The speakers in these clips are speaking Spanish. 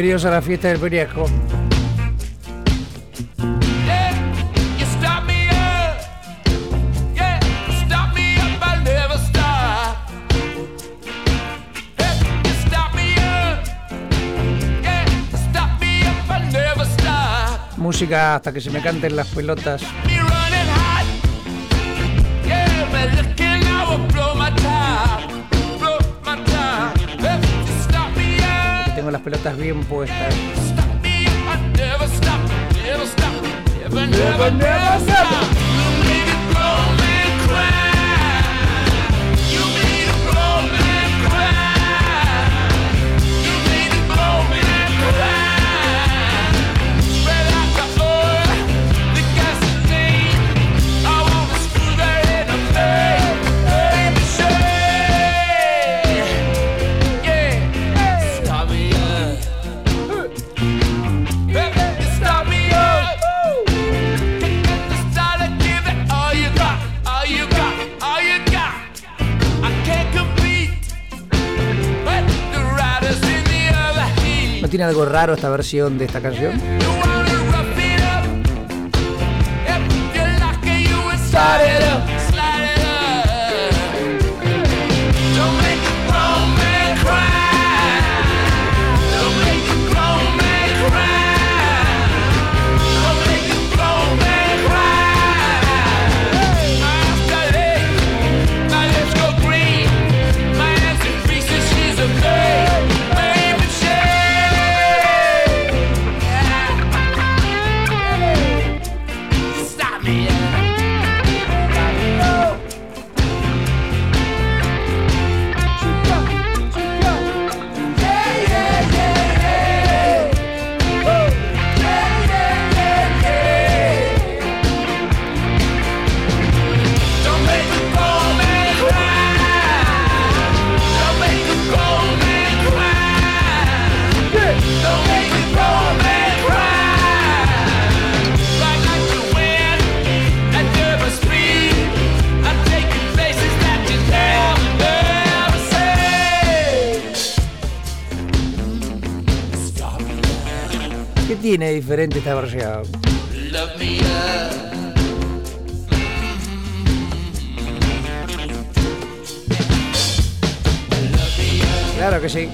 bienvenidos a la fiesta del periasco. Música hasta que se me canten las pelotas. Las pelotas bien puestas. Tiene algo raro esta versión de esta canción? Diferente esta versión? Claro que sí.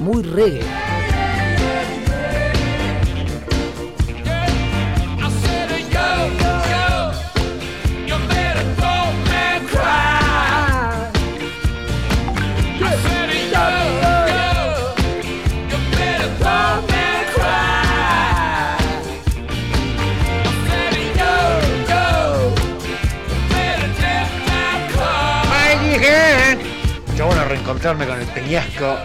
Muy reggae. Encontrarme con el peñasco,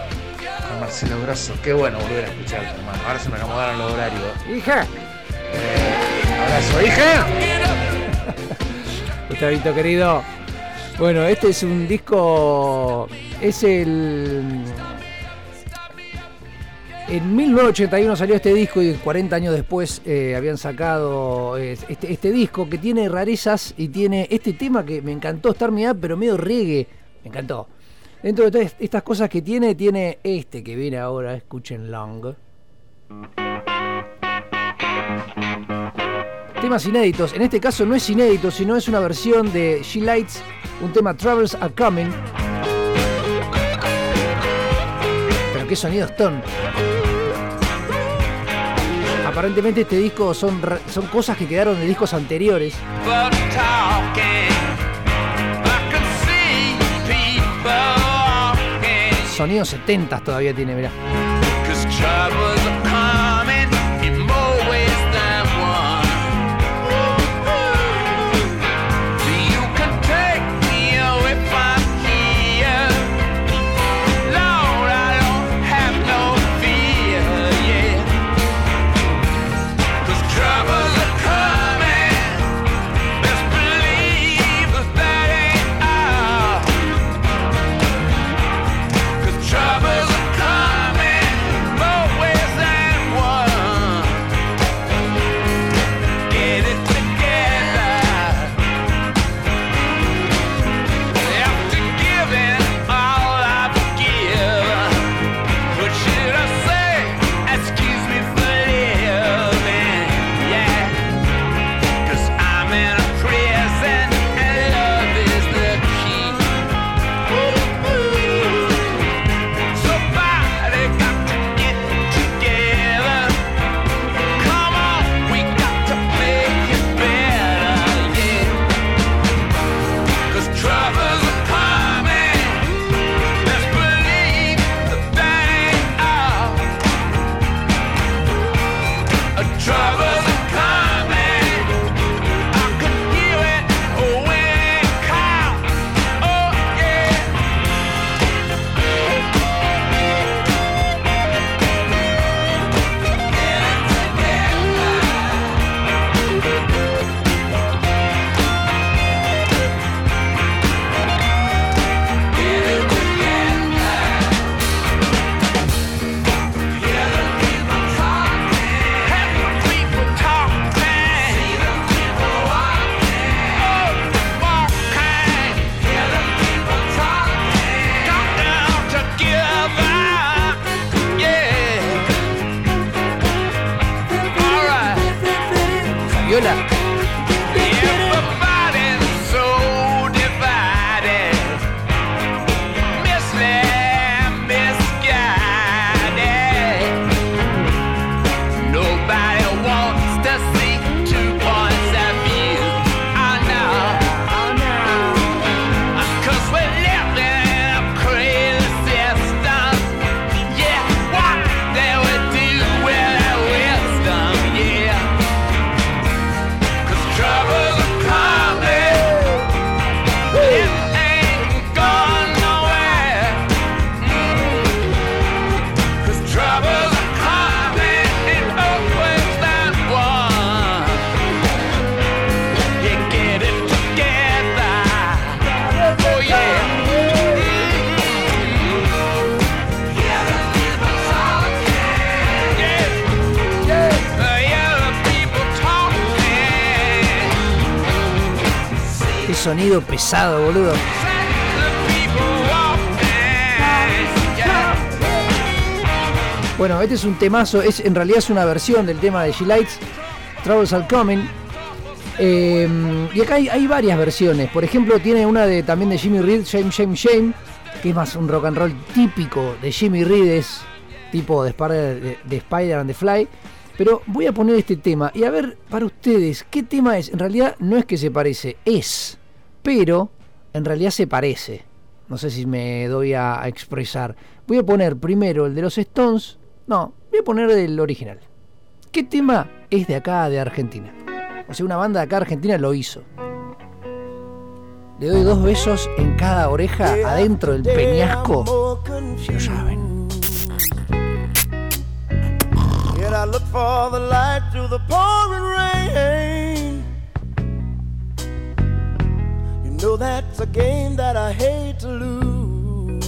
con Marcelo Grosso. Qué bueno volver a escucharte, hermano. Ahora se me acomodaron los horarios. ¡Hija! Eh, abrazo, hija. Gustavito querido. Bueno, este es un disco. Es el. En 1981 salió este disco y 40 años después eh, habían sacado este, este, disco que tiene rarezas y tiene este tema que me encantó, estar Me pero medio reggae. Me encantó. Dentro de todas estas cosas que tiene, tiene este que viene ahora, escuchen Long. Temas inéditos, en este caso no es inédito, sino es una versión de She Lights, un tema Travels Are Coming. Pero qué sonidos son. Aparentemente este disco son, son cosas que quedaron de discos anteriores. Sonidos 70 todavía tiene, mirá. Yola. Pesado, boludo. Bueno, este es un temazo, es, en realidad es una versión del tema de She Lights, Troubles Are Coming. Eh, y acá hay, varias versiones. Por ejemplo, tiene una de también de Jimmy Reed, Shame, Shame, Shame, que es más un rock and roll típico de Jimmy Reed, es tipo de, Spider, de, Spider and the Fly. Pero voy a poner este tema y a ver para ustedes qué tema es. En realidad no es que se parece, es, pero en realidad se parece. No sé si me doy a expresar. Voy a poner primero el de los Stones no, voy a poner el original. ¿Qué tema es de acá, de Argentina? O sea, una banda de acá Argentina lo hizo. Le doy dos besos en cada oreja adentro del peñasco, si lo saben. Know that's a game that I hate to lose.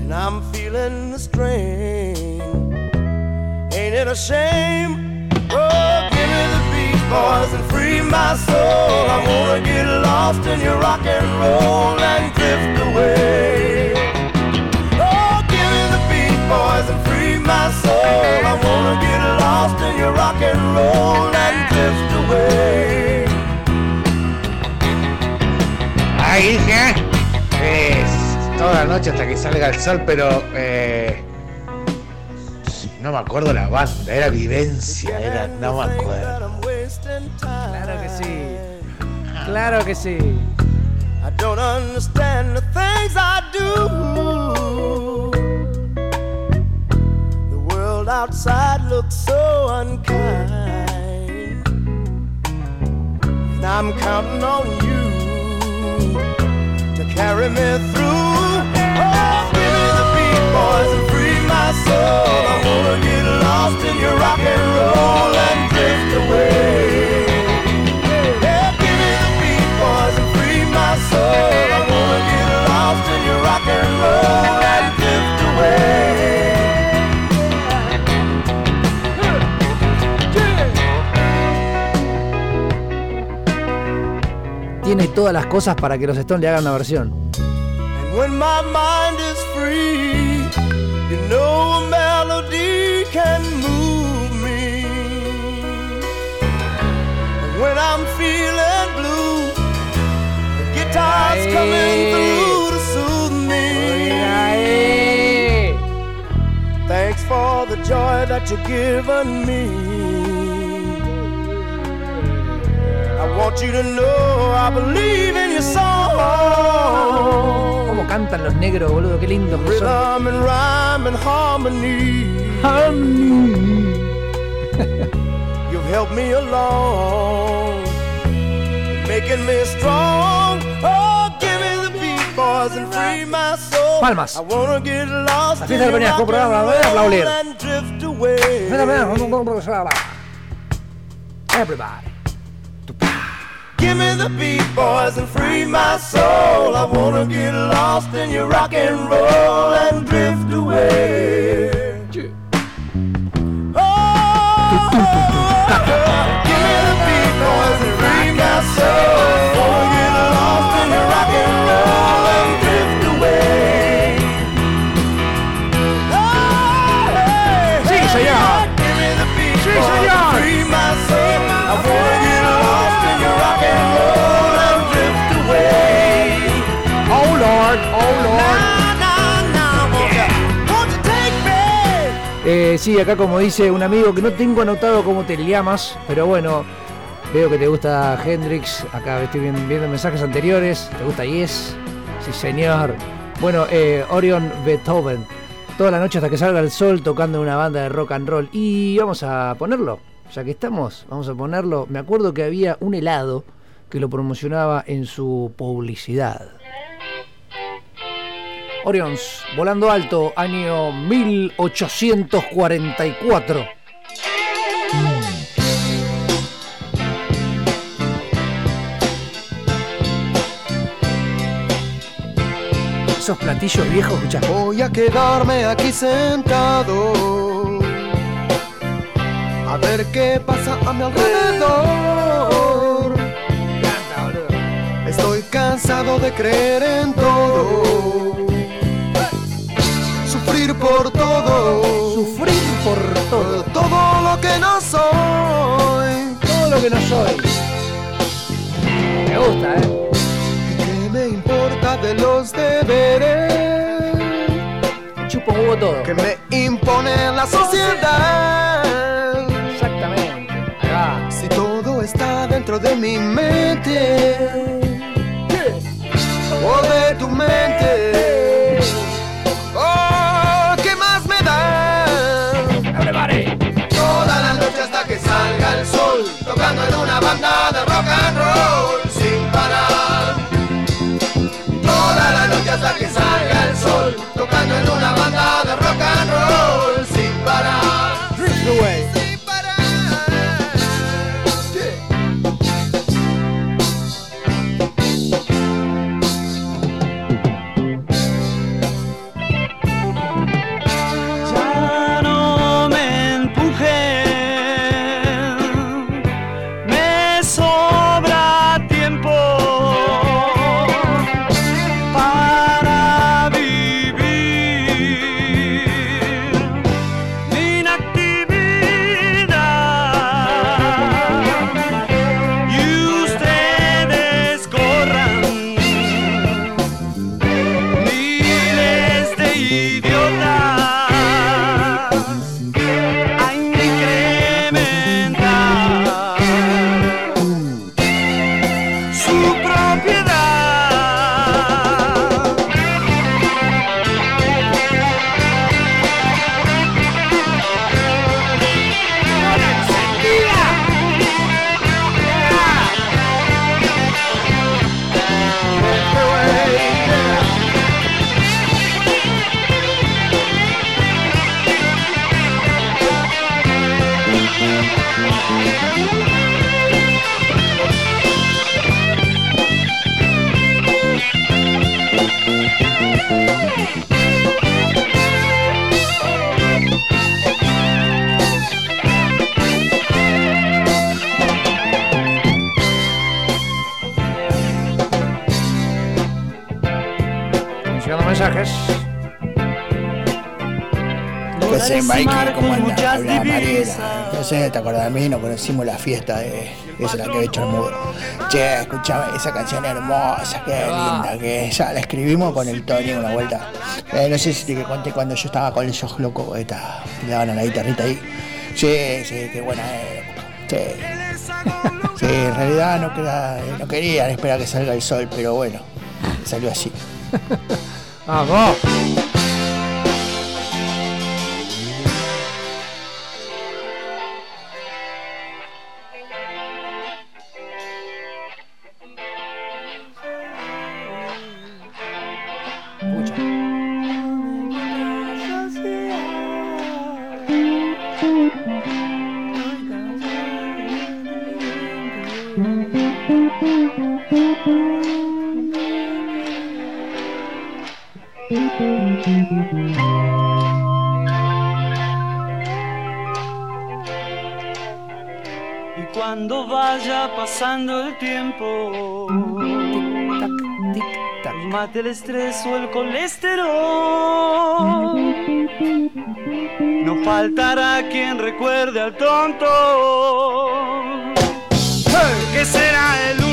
And I'm feeling the strain. Ain't it a shame? Oh, give me the beat, boys, and free my soul. I wanna get lost in your rock and roll and drift away. Oh, give me the beat, boys, and free my soul. I wanna get lost in your rock and roll and drift away. Ahí, ¿qué? Es toda la noche hasta que salga el sol, pero eh, no me acuerdo la banda, era Vivencia, era, no me acuerdo. Claro que sí, claro que sí. I don't understand the things I do. The world outside looks so unkind. And I'm counting on you to carry me through. Oh, give me the beat, boys and free my soul. I wanna get lost in your rock and roll and drift away. Todas las cosas para que los Stones le hagan una versión. And when my mind is free You know a melody can move me. when I'm feeling blue, the guitar's coming through to soothe me. Thanks for the joy that you've given me. Want you to know I believe in your song. cantan los negros, boludo, qué lindo que son. You've helped me along, making me strong. Oh, give me the beat, boys, and free my soul. Palmas. I wanna get lost La fiesta del Peñasco, programa, voy a aplaudir. Everybody. Give me the beat, boys, and free my soul. I wanna get lost in your rock and roll and drift away. Oh, oh, oh. give me the beat, boys, and free my soul. Sí, acá como dice un amigo que no tengo anotado cómo te llamas, pero bueno, veo que te gusta Hendrix. Acá estoy viendo mensajes anteriores. ¿Te gusta Yes? Sí, señor. Bueno, eh, Orion Beethoven. Toda la noche hasta que salga el sol tocando una banda de rock and roll. Y vamos a ponerlo. Ya que estamos, vamos a ponerlo. Me acuerdo que había un helado que lo promocionaba en su publicidad. Orions, volando alto, año 1844. Esos platillos viejos, escucha. Voy a quedarme aquí sentado a ver qué pasa a mi alrededor. Estoy cansado de creer en todo. Sufrir por todo. Sufrir por todo. Todo lo que no soy. Todo lo que no soy. Me gusta, ¿eh? ¿Qué me importa de los deberes un huevo todo. que me impone la sociedad? Exactamente. Va. Si todo está dentro de mi mente o de tu mente, tocando conocimos la fiesta de. Esa es la que he hecho el mudo. Che, escuchame, esa canción hermosa, qué linda que es. Ya la escribimos con el Tony una vuelta. Eh, no sé si te conté cuando yo estaba con esos locos, esta, le daban a la guitarrita ahí. Sí, sí, qué buena época. Sí. Sí, en realidad no, quería, no querían esperar que salga el sol, pero bueno, salió así. Vamos. El tiempo, Tac, tic, tac. mate el estrés o el colesterol. No faltará quien recuerde al tonto, que será el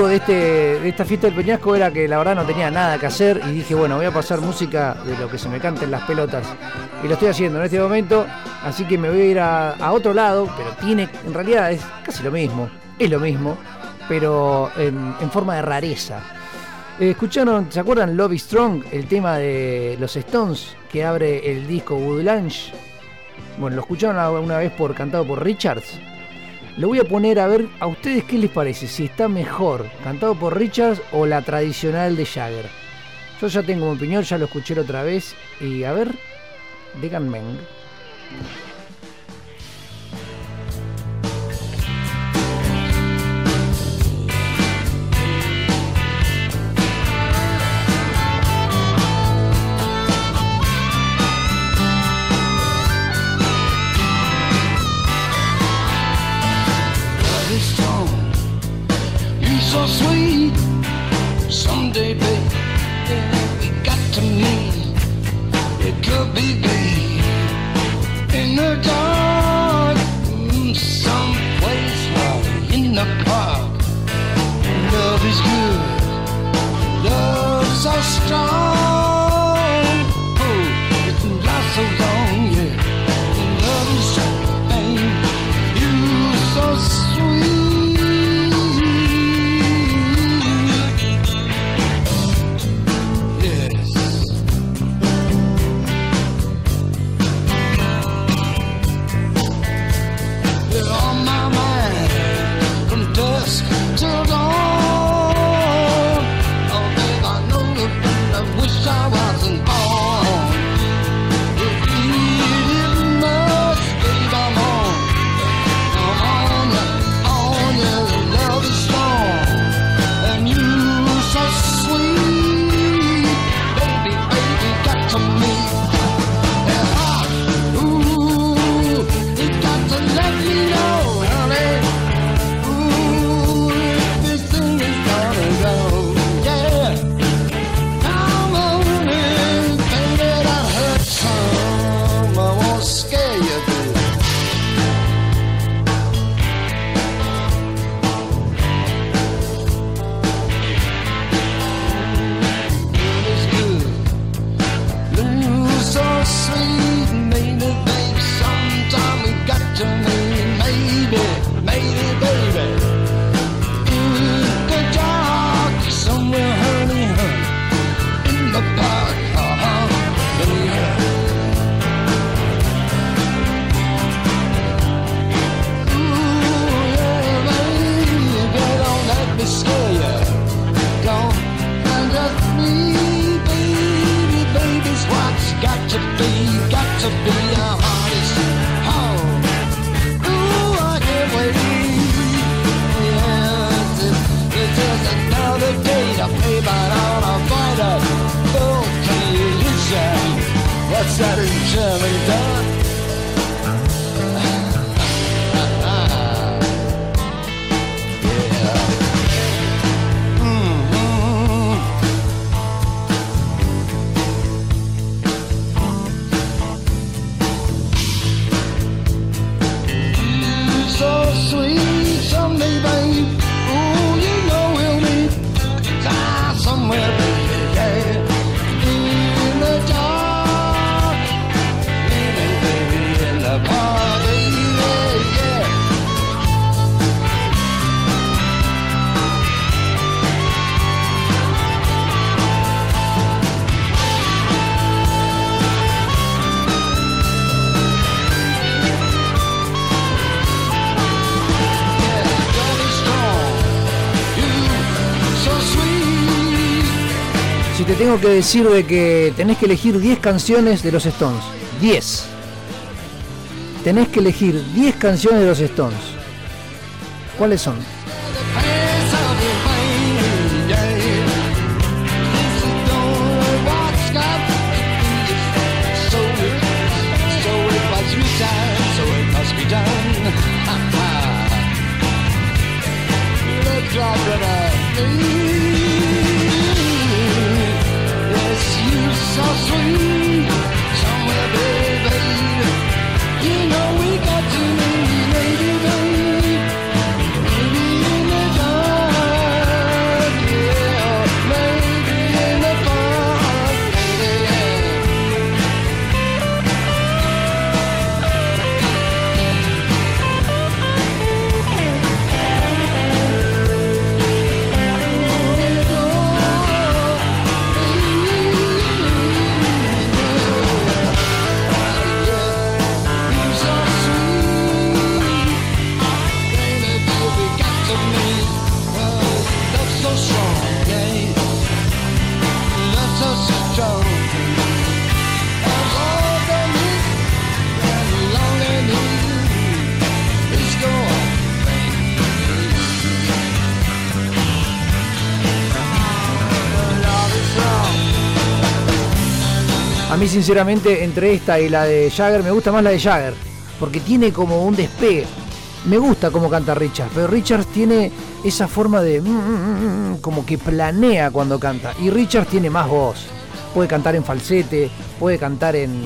de, este, de esta fiesta del Peñasco era que la verdad no tenía nada que hacer y dije, bueno, voy a pasar música de lo que se me cante en las pelotas. Y lo estoy haciendo en este momento, así que me voy a ir a, a otro lado, pero tiene, en realidad es casi lo mismo, es lo mismo, pero en, forma de rareza. Eh, ¿Escucharon, se acuerdan Love is Strong, el tema de los Stones que abre el disco Woodlange? Bueno, lo escucharon una vez por cantado por Richards. Lo voy a poner a ver a ustedes qué les parece, si está mejor cantado por Richards o la tradicional de Jagger. Yo ya tengo mi opinión, ya lo escuché otra vez y a ver, díganme. Tengo que decir de que tenés que elegir 10 canciones de los Stones, 10. Tenés que elegir 10 canciones de los Stones. ¿Cuáles son? Sinceramente, entre esta y la de Jagger, me gusta más la de Jagger. Porque tiene como un despegue. Me gusta cómo canta Richard, pero Richard tiene esa forma de. mm, mm, mm, como que planea cuando canta. Y Richard tiene más voz. Puede cantar en falsete, puede cantar en.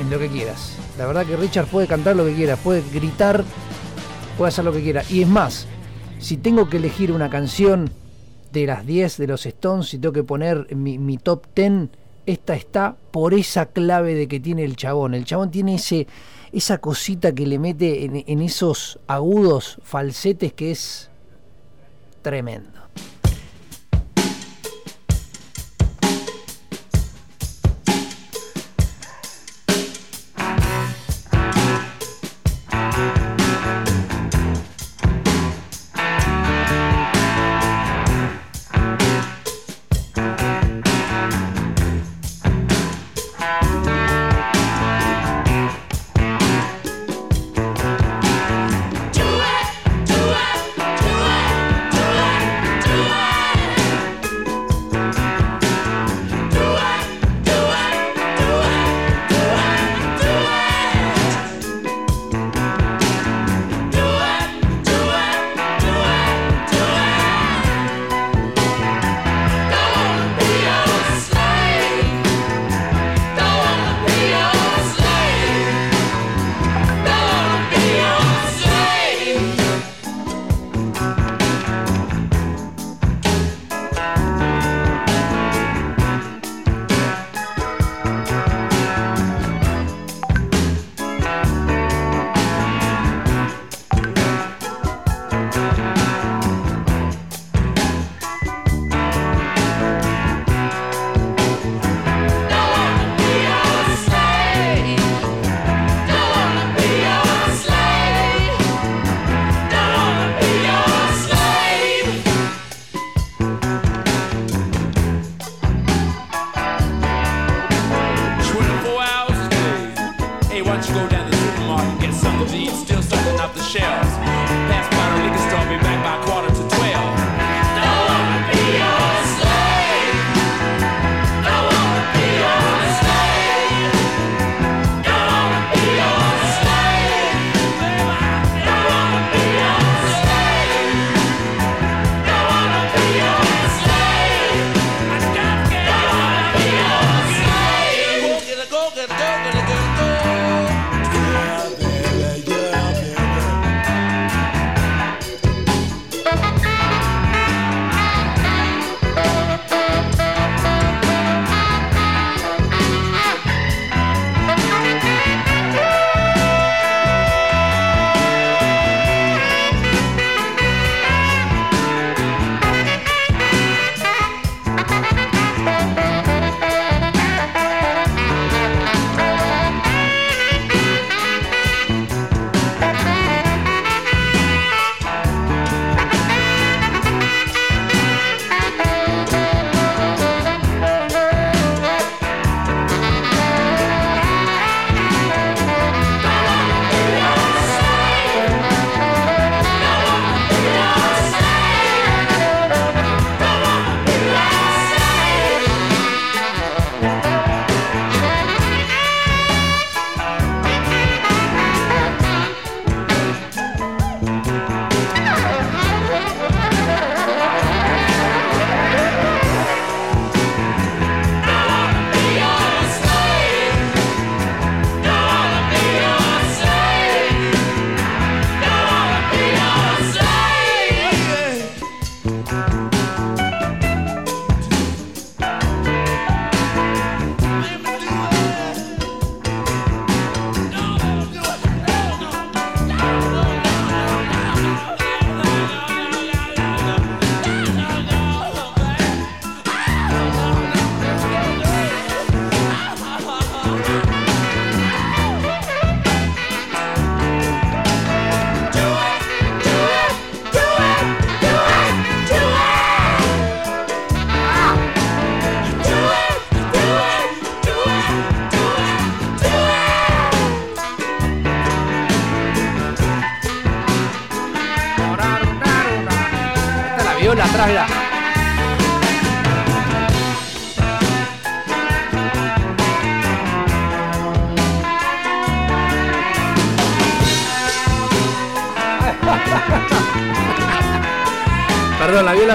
en lo que quieras. La verdad que Richard puede cantar lo que quiera, puede gritar, puede hacer lo que quiera. Y es más, si tengo que elegir una canción de las 10 de los Stones, si tengo que poner mi, mi top 10, esta está por esa clave de que tiene el chabón. El chabón tiene ese, esa cosita que le mete en, en esos agudos falsetes que es tremendo.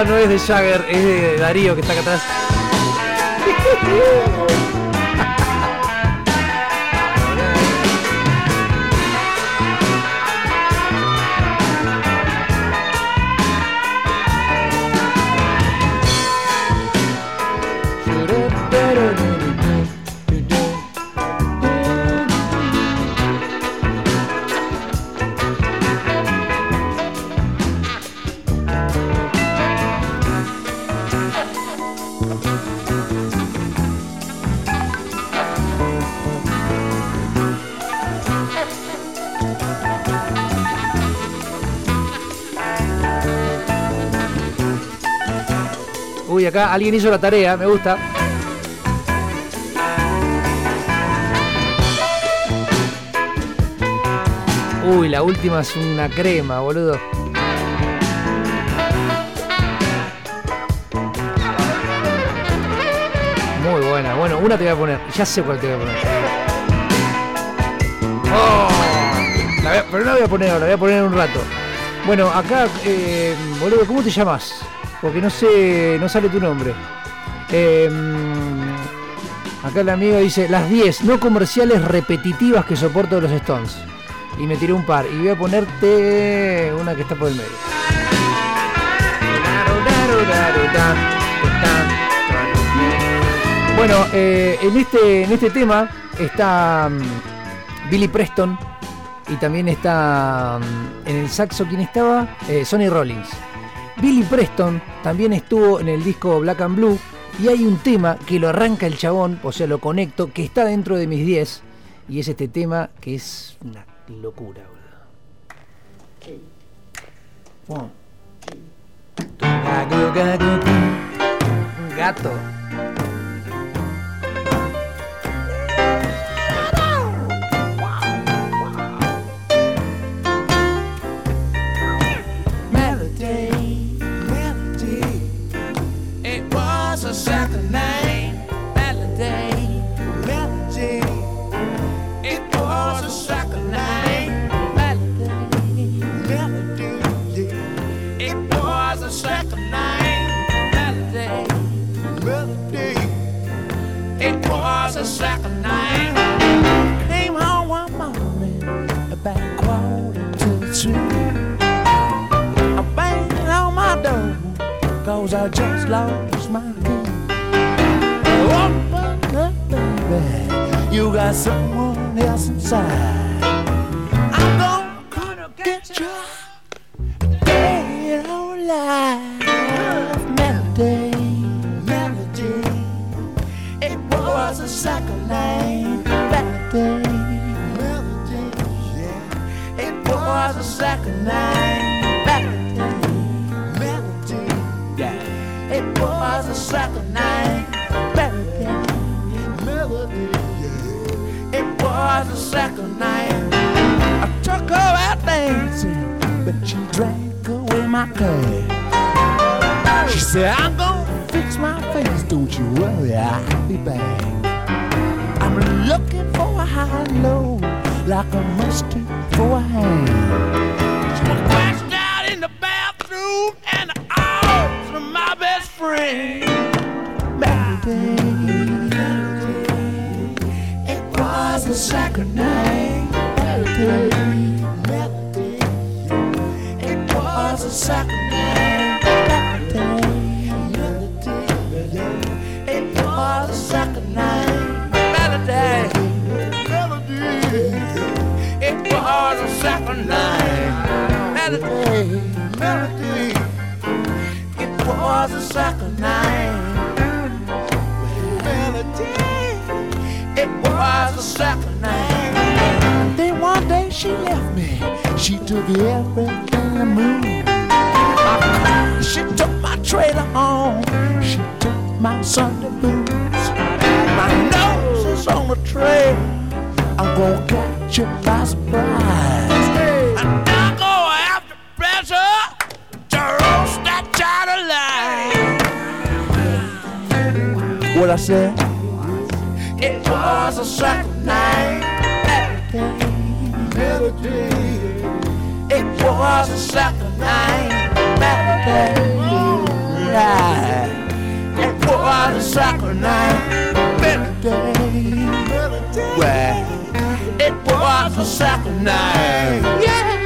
No es de Jagger, es de Darío que está acá atrás. Alguien hizo la tarea, me gusta. Uy, la última es una crema, boludo. Muy buena. Bueno, una te voy a poner. Ya sé cuál te voy a poner. Oh, pero no la voy a poner ahora, la voy a poner en un rato. Bueno, acá, eh, boludo, ¿cómo te llamas? Porque no sé, no sale tu nombre. Eh, acá el amigo dice, las 10 no comerciales repetitivas que soporto de los Stones. Y me tiré un par. Y voy a ponerte una que está por el medio. Bueno, eh, en, este, en este tema está mm, Billy Preston y también está mm, en el saxo, ¿quién estaba? Eh, Sonny Rollins. Billy Preston también estuvo en el disco Black and Blue y hay un tema que lo arranca el chabón, o sea, lo conecto, que está dentro de mis 10 y es este tema que es una locura, boludo. Gato. Cause I just lost my key. Up, baby, you got someone else inside. I'm gonna gonna get you dead or alive. Melody, melody, it was a second. Melody, melody, yeah, it was a second name. Was a second name. Melody, melody, yeah, it was a second night. I took her out dancing, but she drank away my cash. She said, I'm gonna fix my face, don't you worry, I'll be back. I'm looking for a high low, like a mustard for a hand. She was crashed out in the bathroom and the arms of my friend. Melody, it was a second night. Melody, it was a second name. Melody, melody, it was a second name. Melody, it was a second name. Melody, melody, was a name. Melody, it was a name. Then one day she left me. She took everything I moved. She took my trailer home. She took my Sunday boots. My nose is on the trail. I'm gonna catch you by surprise. What I said? It was a second night. Melody. It was a second night. Melody. It was a soccer night. Melody. Well, it was a soccer night. Yeah.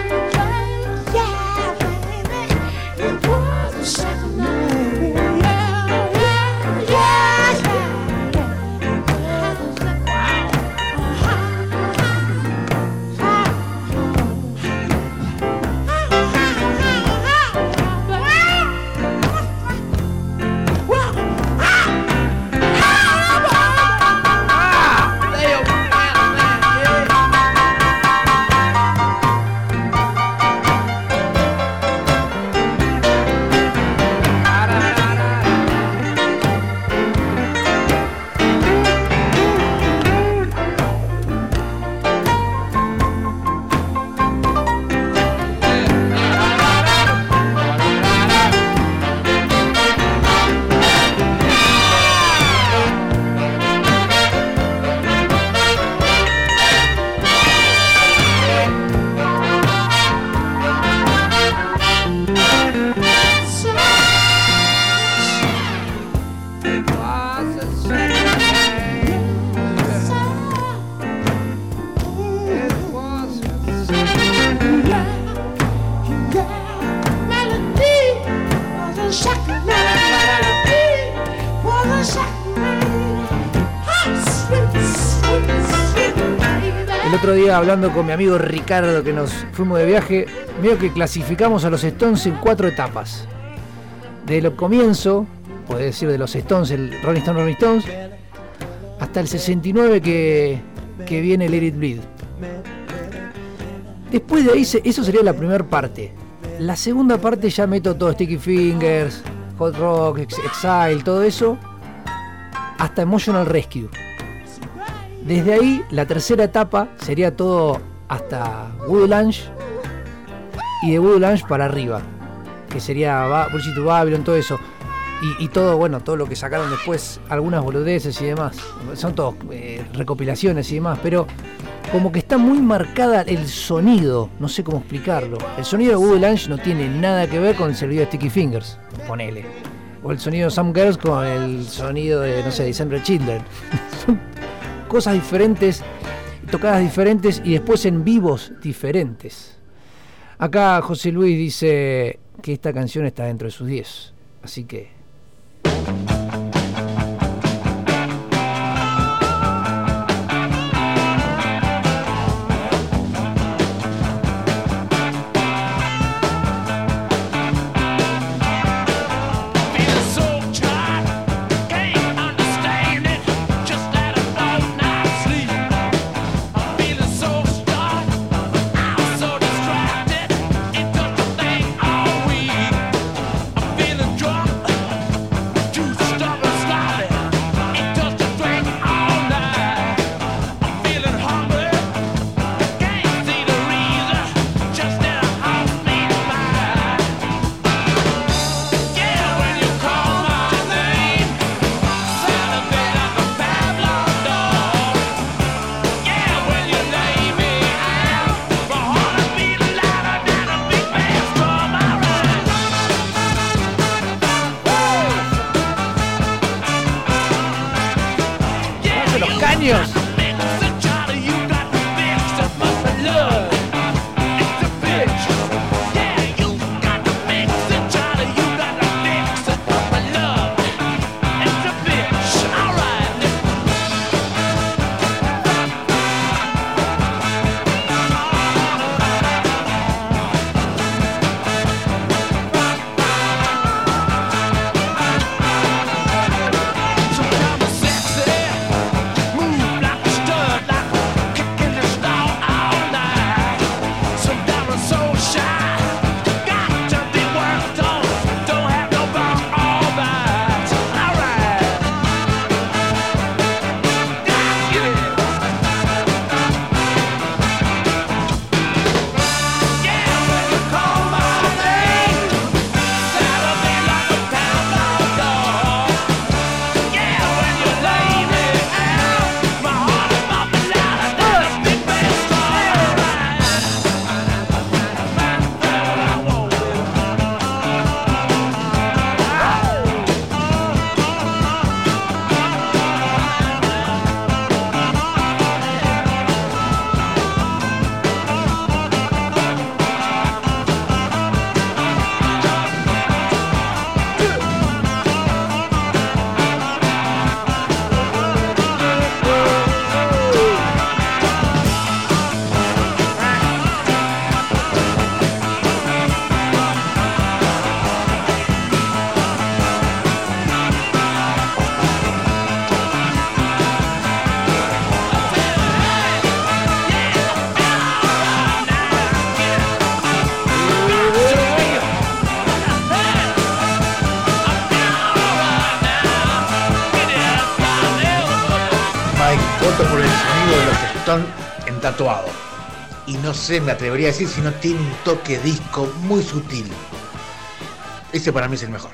Hablando con mi amigo Ricardo que nos fuimos de viaje, veo que clasificamos a los Stones en cuatro etapas. Desde el comienzo, puede decir de los Stones, el Rolling Stone Rolling Stones, hasta el 69 que, que viene Let It Bleed. Después de ahí, eso sería la primera parte. La segunda parte ya meto todo, Sticky Fingers, Hot Rock, Ex- Exile, todo eso, hasta Emotional Rescue. Desde ahí, la tercera etapa sería todo hasta Woody Lunch y de Woody Lunch para arriba, que sería Ba- Bullshit to Babylon, todo eso. Y, todo, bueno, todo lo que sacaron después, algunas boludeces y demás. Son todos eh, recopilaciones y demás, pero como que está muy marcada el sonido, no sé cómo explicarlo. El sonido de Woody Lunch no tiene nada que ver con el sonido de Sticky Fingers, ponele. O el sonido de Some Girls con el sonido de, no sé, December Children. Cosas diferentes, tocadas diferentes y después en vivos diferentes. Acá José Luis dice que esta canción está dentro de sus 10. Así que Voto por el sonido de los Stones en tatuado. Y no sé, me atrevería a decir si no tiene un toque disco muy sutil. Ese para mí es el mejor.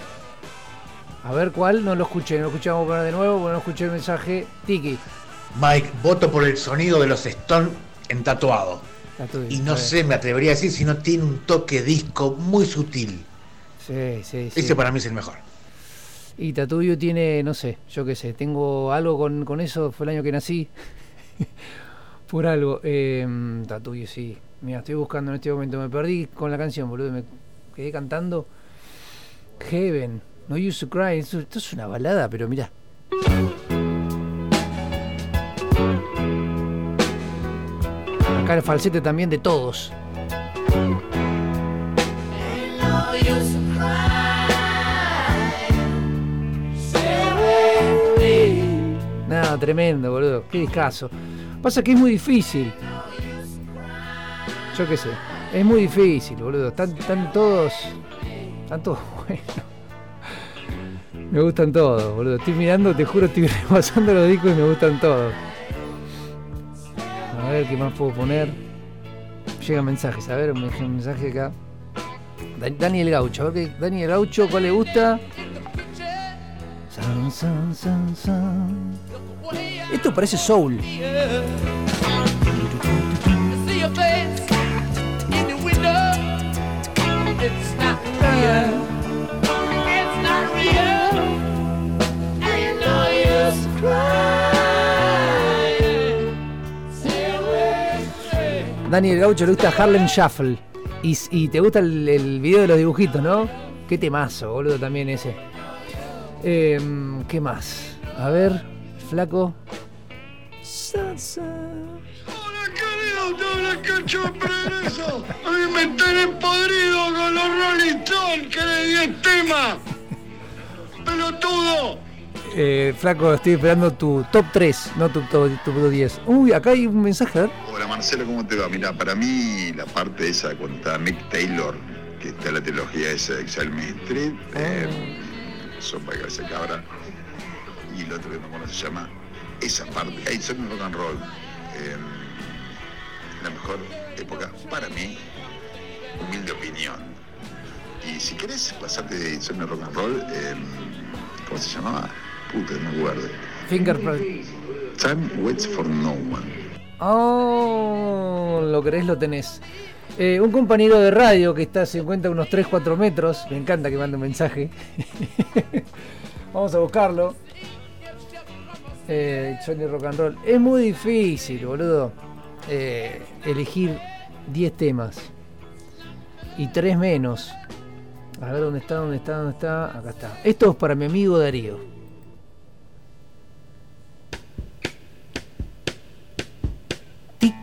A ver cuál, no lo escuché, no lo escuchamos de nuevo, porque no escuché el mensaje. Tiki. Mike, voto por el sonido de los Stones en tatuado. Y no sé, me atrevería a decir si no tiene un toque disco muy sutil. sí, sí. Ese para mí es el mejor. Y Tatuyo tiene, no sé, yo qué sé, tengo algo con, con eso, fue el año que nací. Por algo. Eh, Tatuyo, sí. Mira, estoy buscando en este momento, me perdí con la canción, boludo, me quedé cantando. Heaven, No Use to Cry, esto, es una balada, pero mira. Acá el falsete también de todos. Nada, tremendo, boludo. Qué discazo. Pasa que es muy difícil. Yo qué sé. Es muy difícil, boludo. Están, están todos. Están todos buenos. Me gustan todos, boludo. Estoy mirando, te juro, estoy repasando los discos y me gustan todos. A ver qué más puedo poner. Llegan mensajes, a ver, me un mensaje acá. Da- Daniel Gaucho, a ver qué. Daniel Gaucho, ¿cuál le gusta? San, san, san, san. Esto parece soul. Daniel Gaucho le gusta Harlem Shuffle. Y, te gusta el, el video de los dibujitos, ¿no? Qué temazo, boludo, también ese. Em, ¿Qué más? A ver, flaco. Sa, sa. Hola querido, habla Cacho de Progreso. A mí me tenés podrido con los Rolling Stones, querés 10 temas. Pelotudo. Eh, flaco, estoy esperando tu top 3, no tu top, tu top 10. Uy, acá hay un mensaje, ver. Hola Marcelo, ¿cómo te va? Mira, para mí la parte esa cuando está Mick Taylor, que está la trilogía esa de Exile Street, eh, sopa de cabeza de cabra, y el otro que no me acuerdo se llama, esa parte, ahí son rock and roll, eh, la mejor época para mí, humilde opinión. Y si querés pasarte de Son Rock and Roll, eh, ¿cómo se llamaba? Puta, no me acuerdo. Fingerprint. Time waits for no one. Oh, lo querés, lo tenés. Eh, un compañero de radio que está, se encuentra a unos 3-4 metros. Me encanta que mande un mensaje. Vamos a buscarlo. Eh, Johnny Rock and Roll. Es muy difícil, boludo. eh, elegir 10 temas. Y 3 menos. A ver dónde está, dónde está, dónde está. Acá está. Esto es para mi amigo Darío. Tic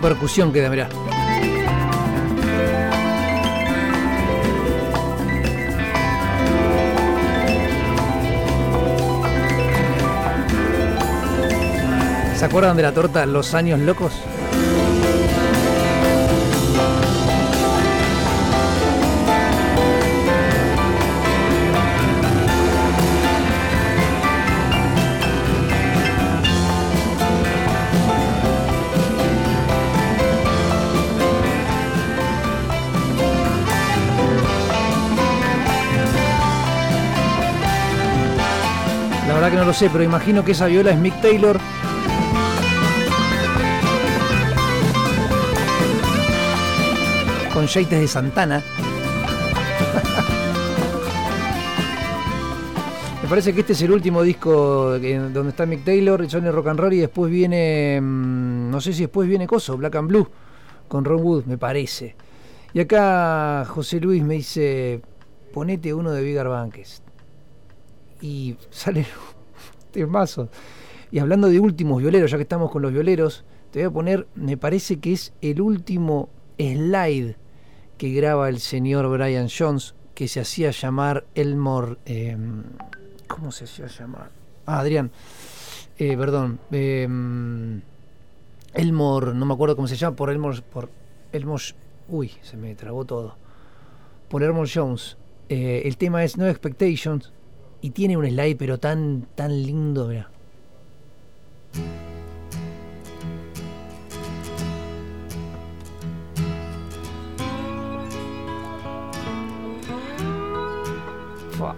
Percusión queda, mirá. ¿Se acuerdan de la torta Los Años Locos? No lo sé, pero imagino que esa viola es Mick Taylor. Con jeites de Santana. Me parece que este es el último disco donde está Mick Taylor, Johnny Rock and Roll y después viene, mm, no sé si después viene Coso, Black and Blue, con Ron Wood, me parece. Y acá José Luis me dice, ponete uno de Vigar Banques. Y sale temazo. Y hablando de últimos violeros, ya que estamos con los violeros, te voy a poner, me parece que es el último slide que graba el señor Brian Jones, que se hacía llamar Elmore. eh, ¿Cómo se hacía llamar? Ah, Adrián. Eh, perdón. eh, Elmore, no me acuerdo cómo se llama, por Elmore. Por Elmore uy, se me trabó todo. Por Elmore Jones. Eh, el tema es No Expectations. Y tiene un slide, pero tan, tan lindo, mira. Fua.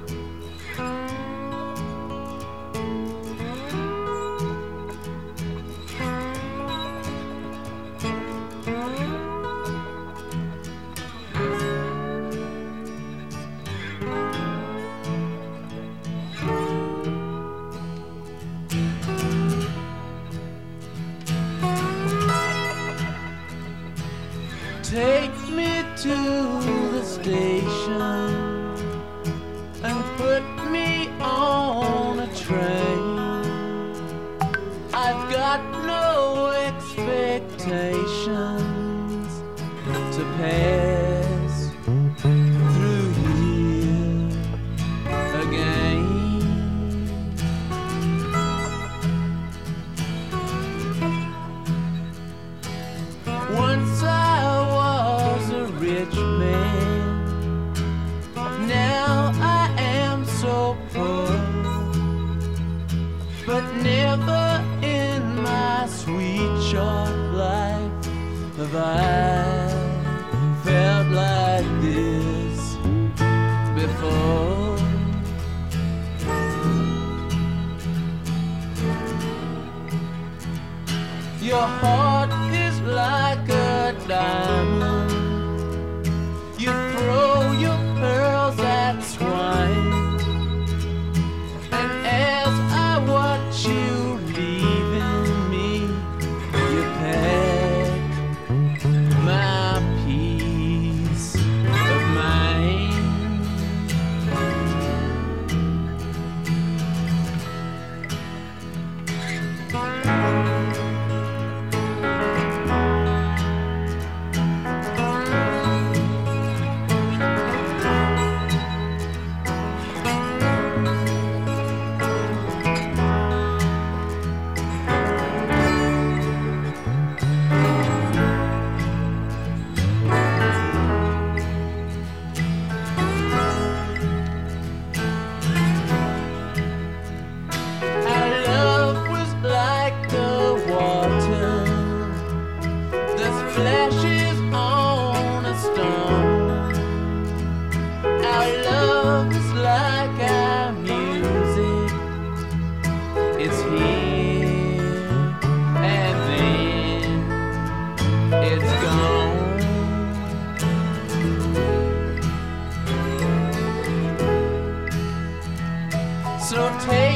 So take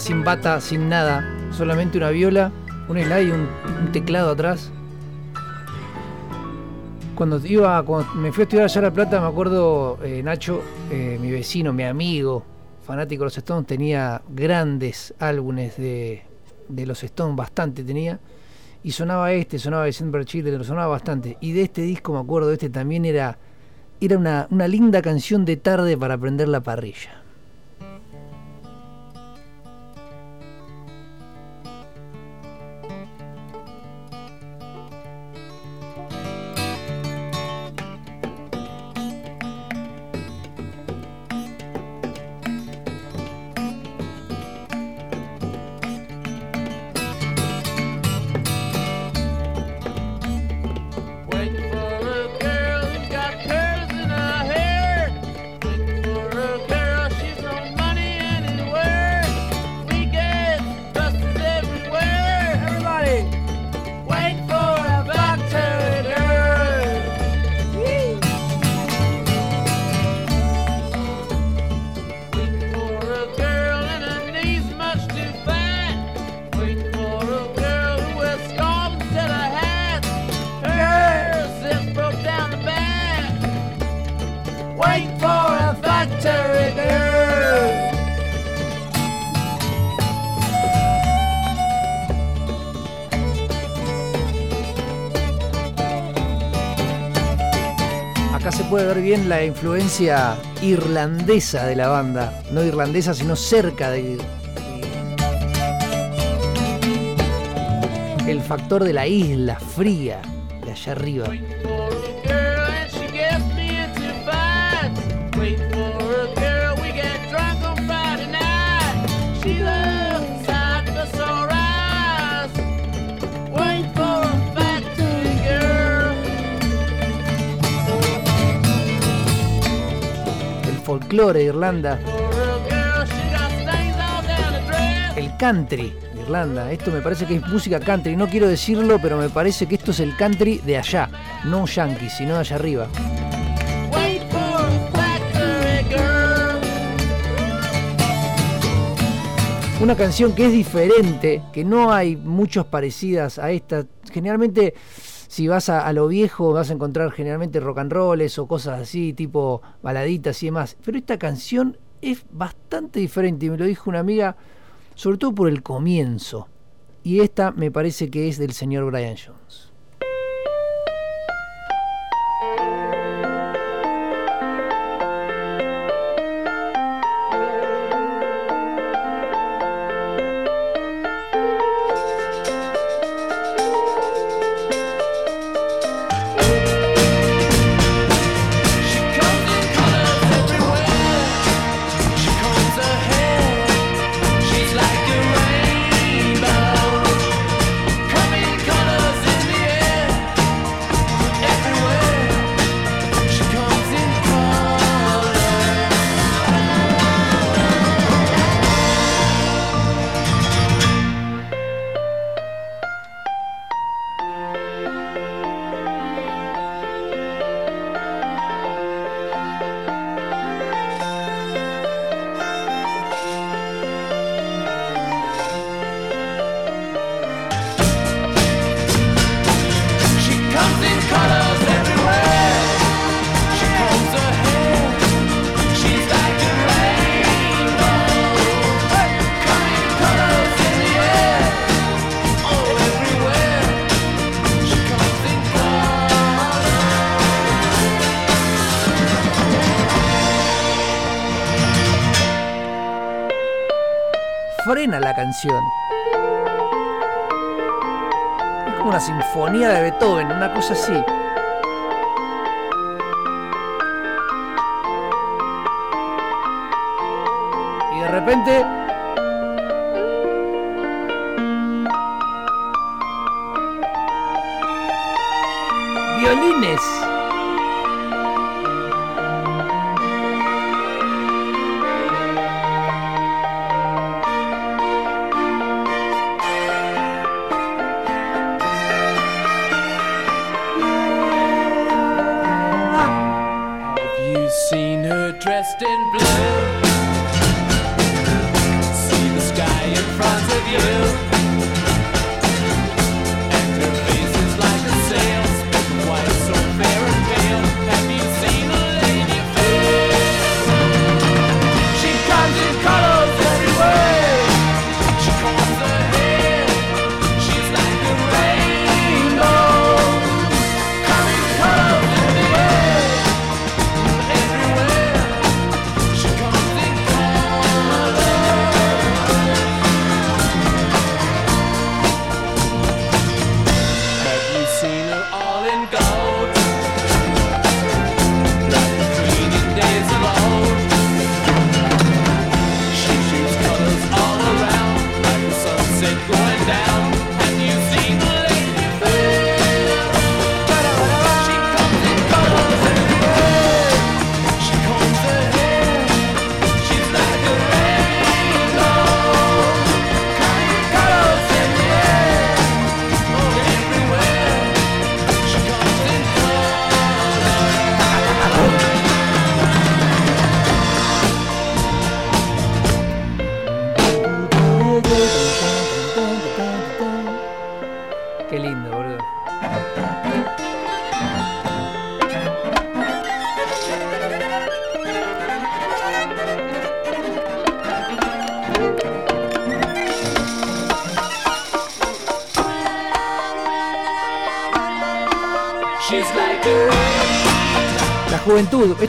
sin bata, sin nada, solamente una viola, un slide y un, teclado atrás. Cuando iba, cuando me fui a estudiar allá a La Plata, me acuerdo eh, Nacho, eh, mi vecino, mi amigo, fanático de los Stones, tenía grandes álbumes de, de los Stones, bastante tenía. Y sonaba este, sonaba December Children, sonaba bastante. Y de este disco me acuerdo, este también era, era una, una linda canción de tarde para prender la parrilla. La influencia irlandesa de la banda. No irlandesa, sino cerca de. El factor de la isla fría de allá arriba. Folclore de Irlanda. El country de Irlanda. Esto me parece que es música country. No quiero decirlo, pero me parece que esto es el country de allá. No yankee, sino de allá arriba. Una canción que es diferente, que no hay muchos parecidas a esta. Generalmente, si vas a, lo viejo, vas a encontrar generalmente rock and rolls o cosas así, tipo baladitas y demás. Pero esta canción es bastante diferente y me lo dijo una amiga, sobre todo por el comienzo. Y esta me parece que es del señor Brian Jones. Es Una sinfonía de Beethoven, una cosa así. Y de repente.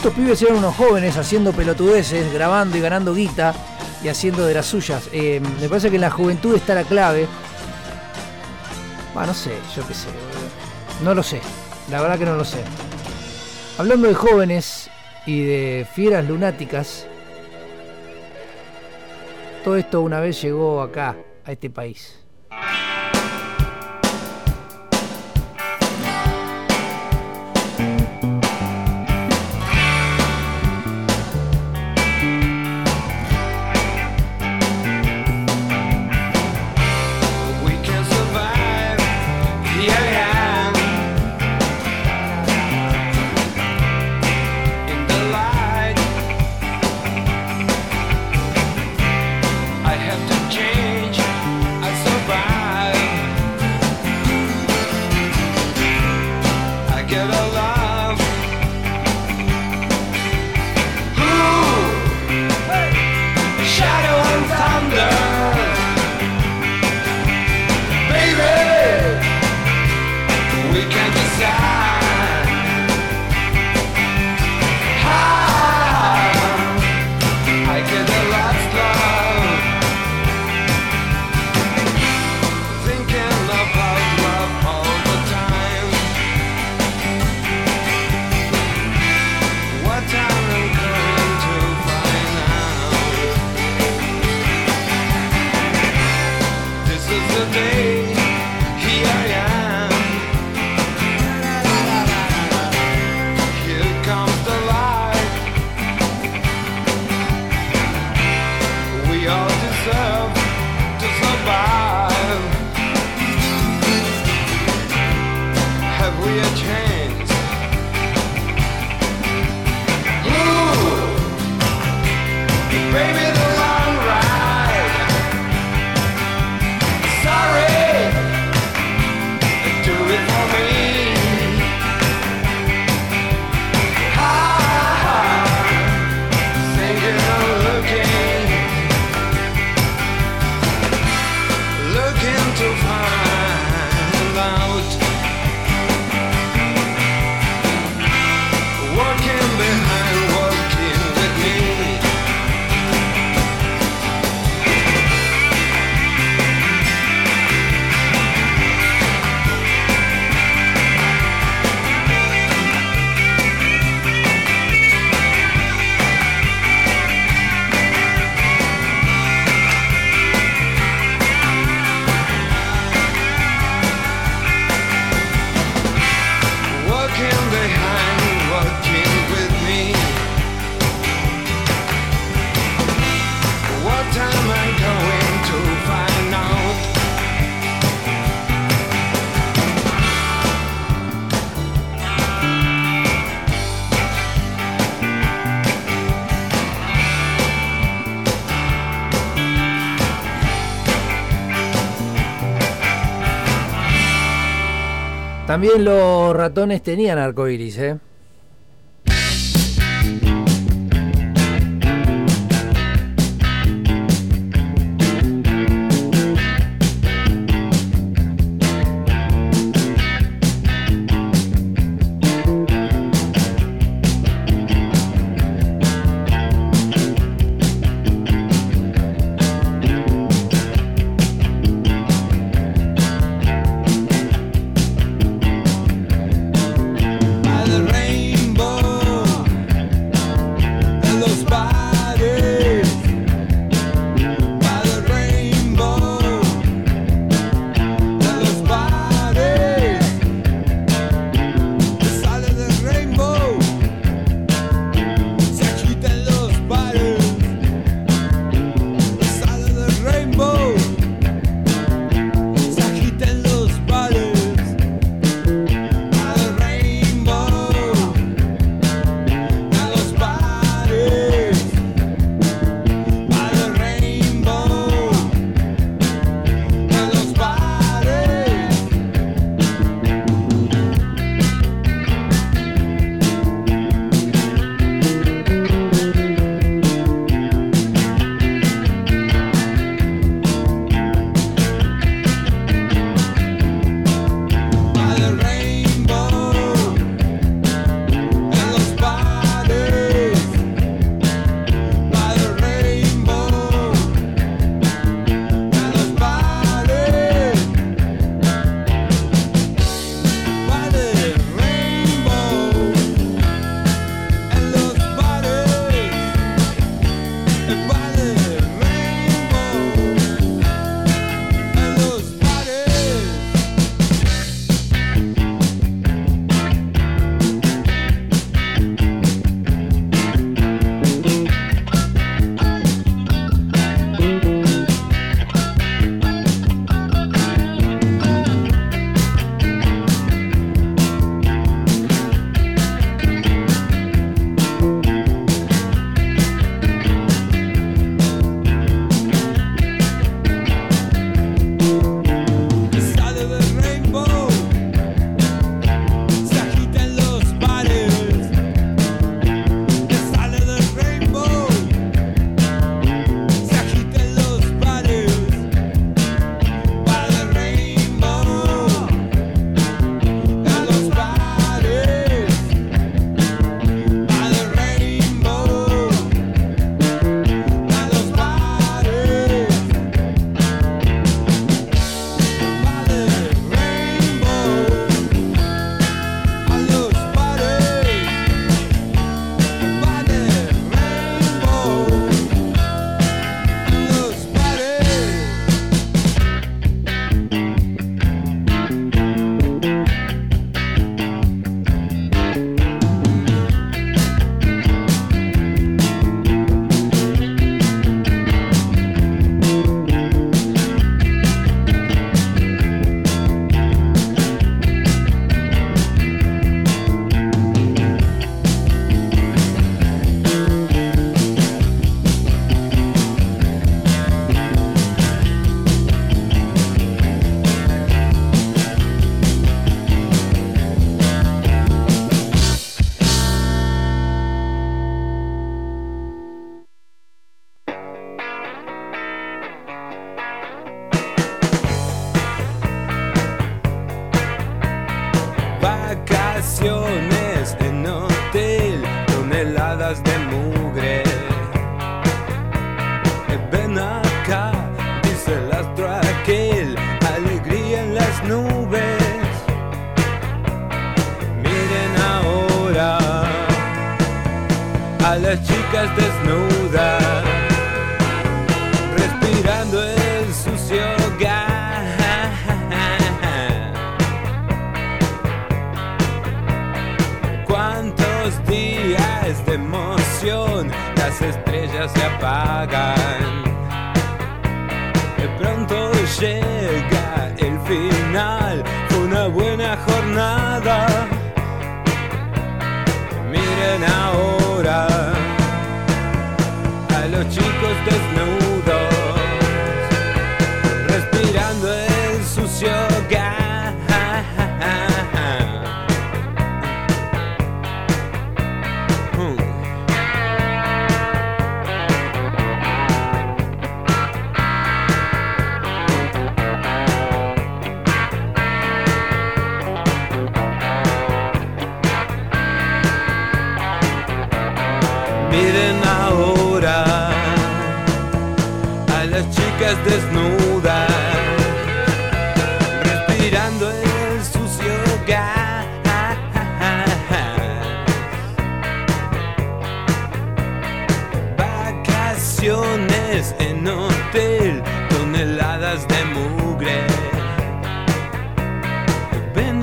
Estos pibes eran unos jóvenes haciendo pelotudeces, grabando y ganando guita y haciendo de las suyas. Eh, me parece que en la juventud está la clave. Ah, no sé, yo qué sé. No lo sé, la verdad que no lo sé. Hablando de jóvenes y de fieras lunáticas, todo esto una vez llegó acá, a este país. También los ratones tenían arcoiris, ¿eh?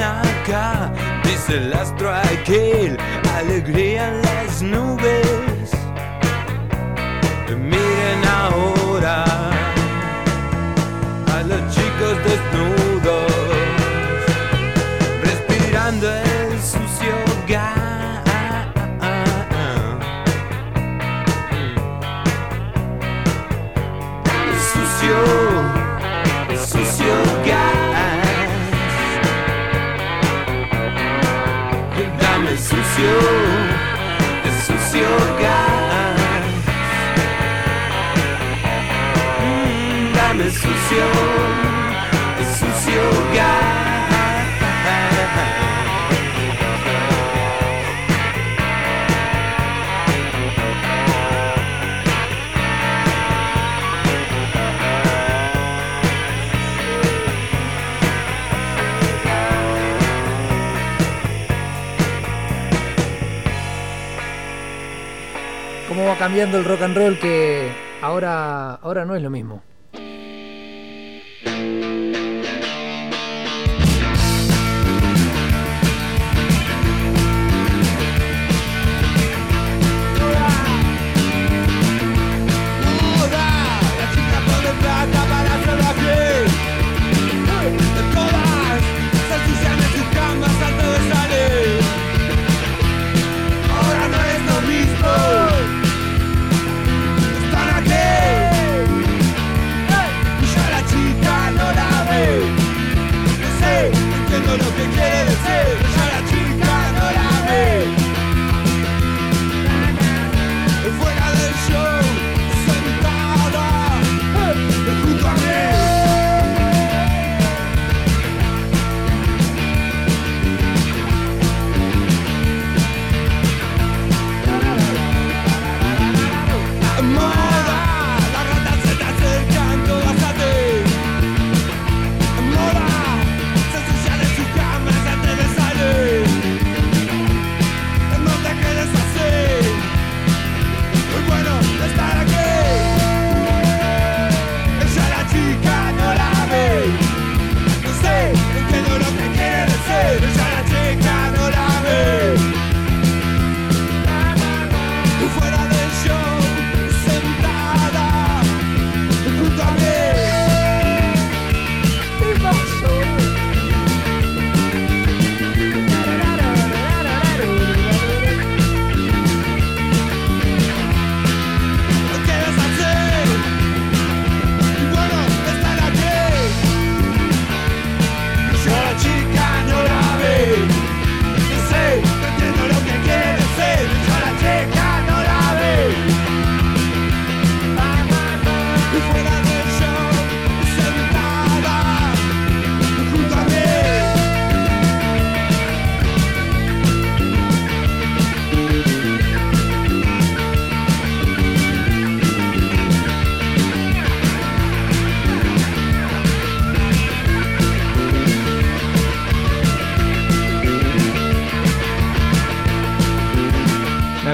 ven acá, dice el astro aquel, alegría en las nubes. Miren ahora. sucio, de sucio gas. Mm, dame sucio, de sucio gas. va cambiando el rock and roll que ahora, ahora no es lo mismo.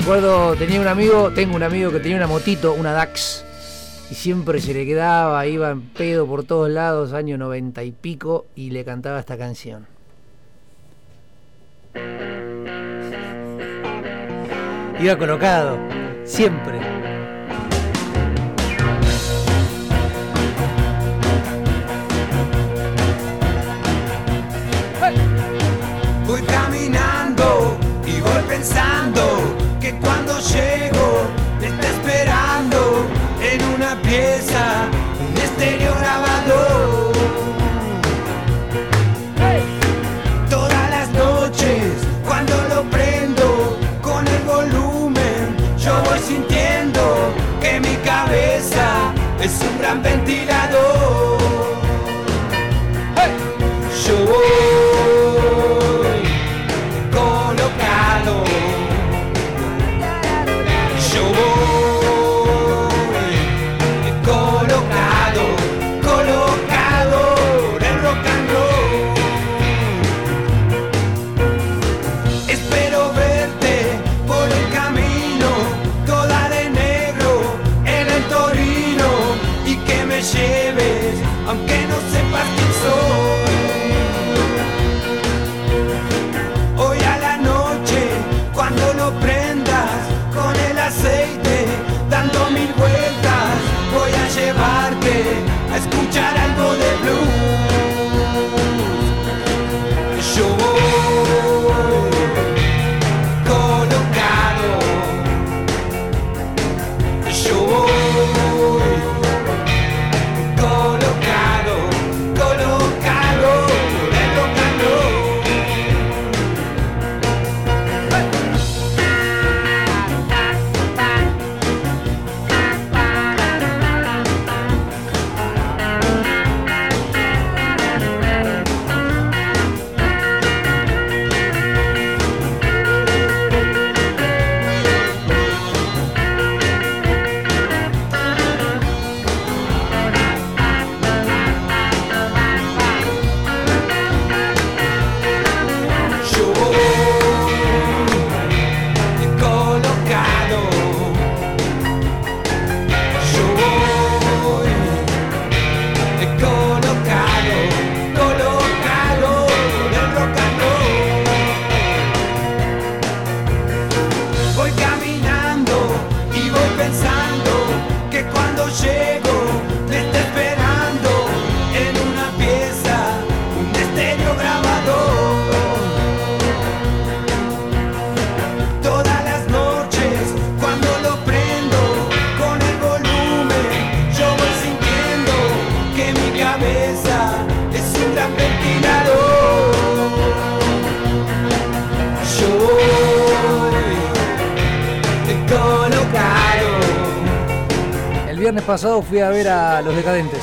acuerdo, tenía un amigo, tengo un amigo que tenía una motito, una DAX, y siempre se le quedaba, iba en pedo por todos lados, año noventa y pico, y le cantaba esta canción. Iba colocado, siempre. jumping. Viernes pasado fui a ver a Los Decadentes.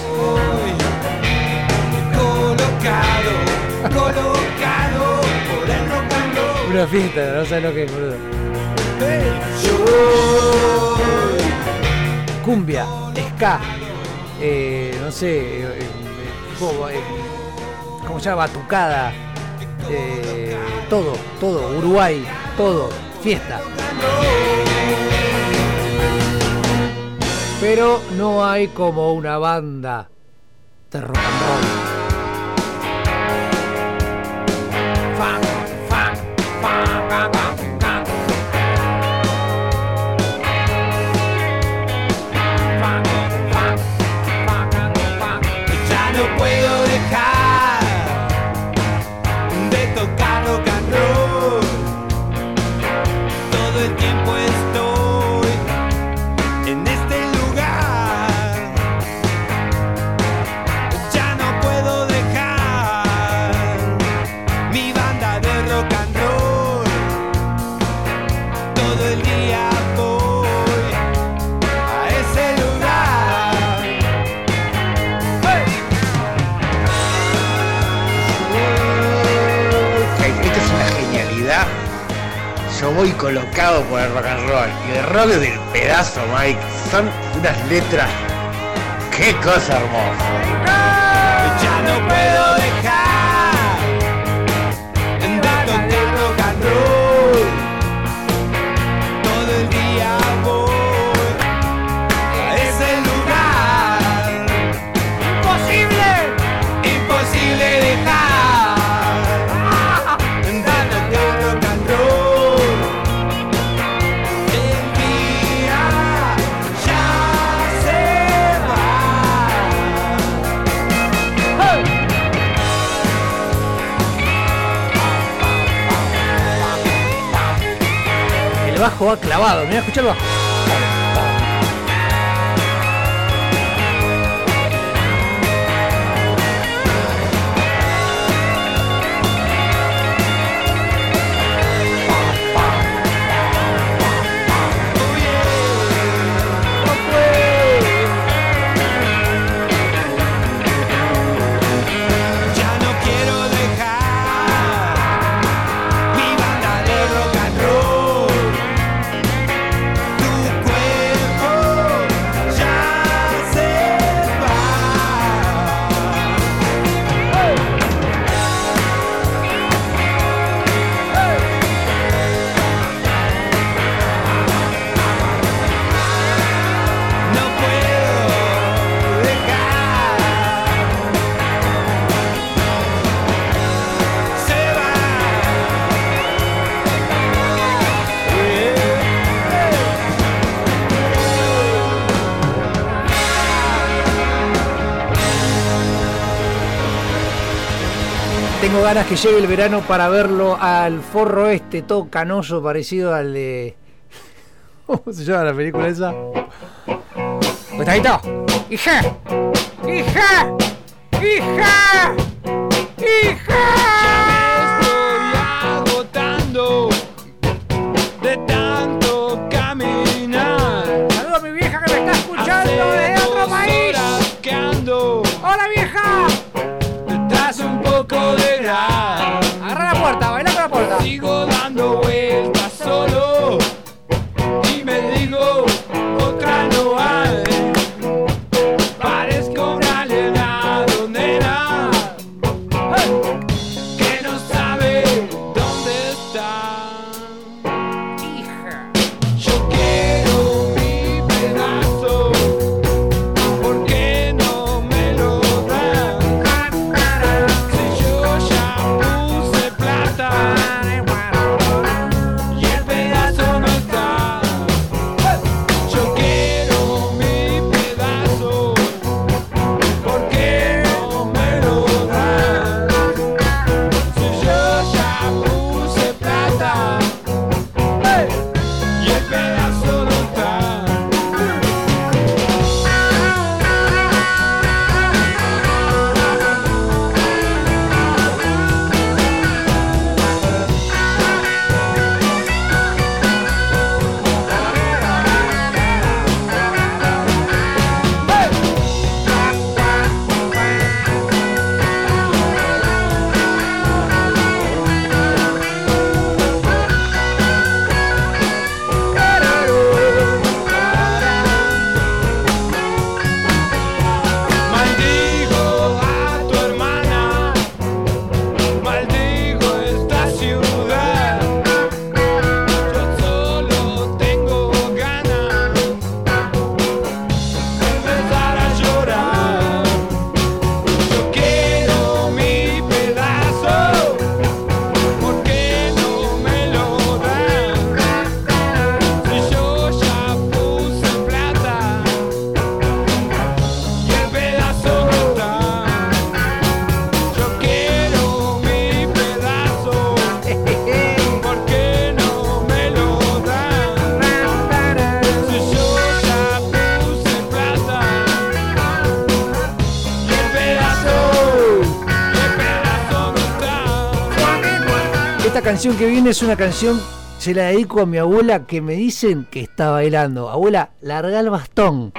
colocado, colocado por el rock and roll. Una fiesta, no sabes lo que es, boludo. Cumbia, ska, eh, no sé, eh, eh, ¿cómo, eh, cómo se llama? Batucada, eh, todo, todo, Uruguay, todo, fiesta. Pero no hay como una banda. Colocado por el rock and roll. Y el rock del pedazo, Mike. Son unas letras. ¡Qué cosa hermosa! Bajo va clavado, mira, escucha el bajo. Tengo ganas que llegue el verano para verlo al forro este, todo canoso, parecido al de. ¿Cómo se llama la película esa? ¡Gustavito! ¡Hija! ¡Hija! ¡Hija! ¡Hija! Estoy agotando de tanto caminar. Saludos a mi vieja que me está escuchando desde otro país. horas que ando ¡Hola vieja! detrás un poco de canción que viene es una canción, se la dedico a mi abuela que me dicen que está bailando. Abuela, larga el bastón.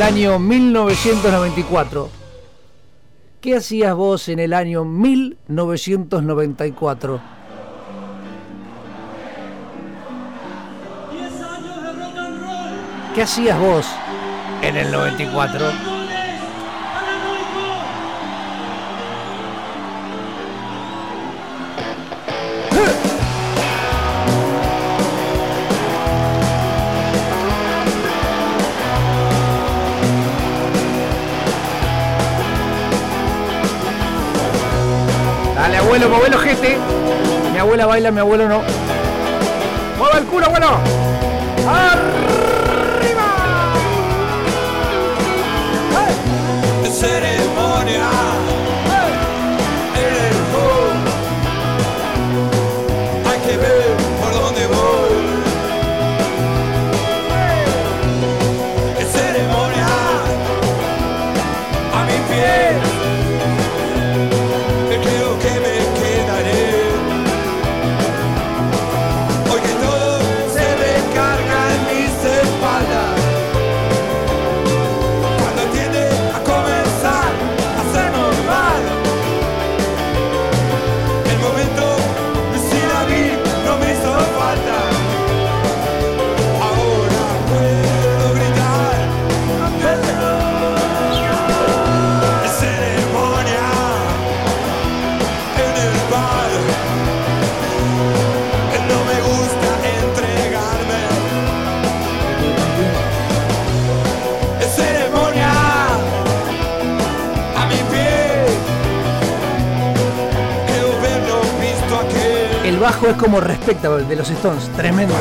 el año 1994. ¿Qué hacías vos en el año 1994? ¿Qué hacías vos en el 94? abuelo, mi abuelo gente. Mi abuela baila, mi abuelo no. ¡Mueva el culo, abuelo! Es como Respectable de los Stones, tremendo.